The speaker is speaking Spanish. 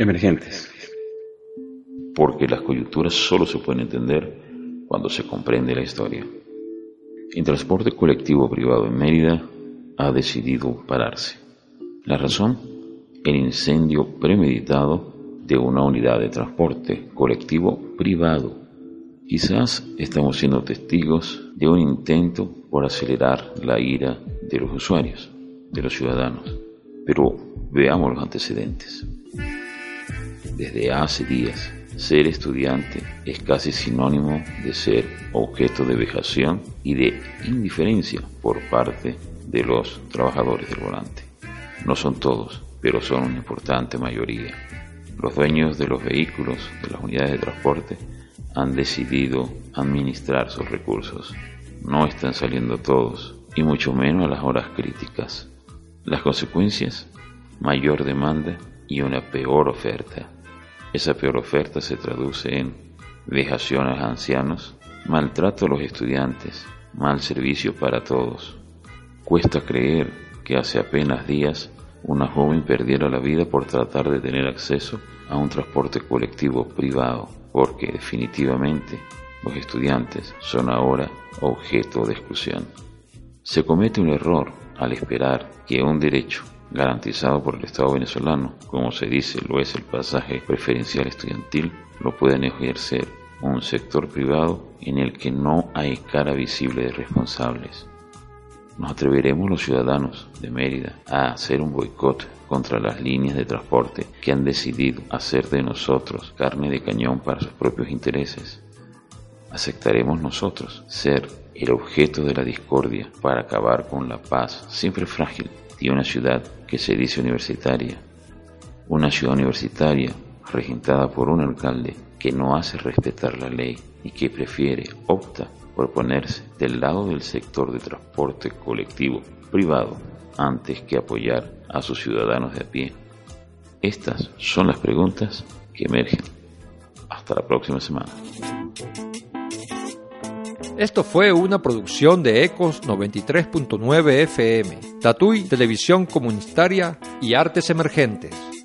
Emergentes. Porque las coyunturas solo se pueden entender cuando se comprende la historia. El transporte colectivo privado en Mérida ha decidido pararse. La razón, el incendio premeditado de una unidad de transporte colectivo privado. Quizás estamos siendo testigos de un intento por acelerar la ira de los usuarios, de los ciudadanos. Pero veamos los antecedentes. Desde hace días, ser estudiante es casi sinónimo de ser objeto de vejación y de indiferencia por parte de los trabajadores del volante. No son todos, pero son una importante mayoría. Los dueños de los vehículos, de las unidades de transporte, han decidido administrar sus recursos. No están saliendo todos, y mucho menos a las horas críticas. Las consecuencias, mayor demanda y una peor oferta. Esa peor oferta se traduce en vejaciones a ancianos, maltrato a los estudiantes, mal servicio para todos. Cuesta creer que hace apenas días una joven perdiera la vida por tratar de tener acceso a un transporte colectivo privado, porque definitivamente los estudiantes son ahora objeto de exclusión. Se comete un error al esperar que un derecho garantizado por el Estado venezolano, como se dice lo es el pasaje preferencial estudiantil, lo pueden ejercer un sector privado en el que no hay cara visible de responsables. Nos atreveremos los ciudadanos de Mérida a hacer un boicot contra las líneas de transporte que han decidido hacer de nosotros carne de cañón para sus propios intereses. ¿Aceptaremos nosotros ser el objeto de la discordia para acabar con la paz siempre frágil de una ciudad que se dice universitaria? Una ciudad universitaria regentada por un alcalde que no hace respetar la ley y que prefiere, opta por ponerse del lado del sector de transporte colectivo privado antes que apoyar a sus ciudadanos de a pie? Estas son las preguntas que emergen. Hasta la próxima semana. Esto fue una producción de Ecos 93.9 FM, Tatuy Televisión Comunitaria y Artes Emergentes.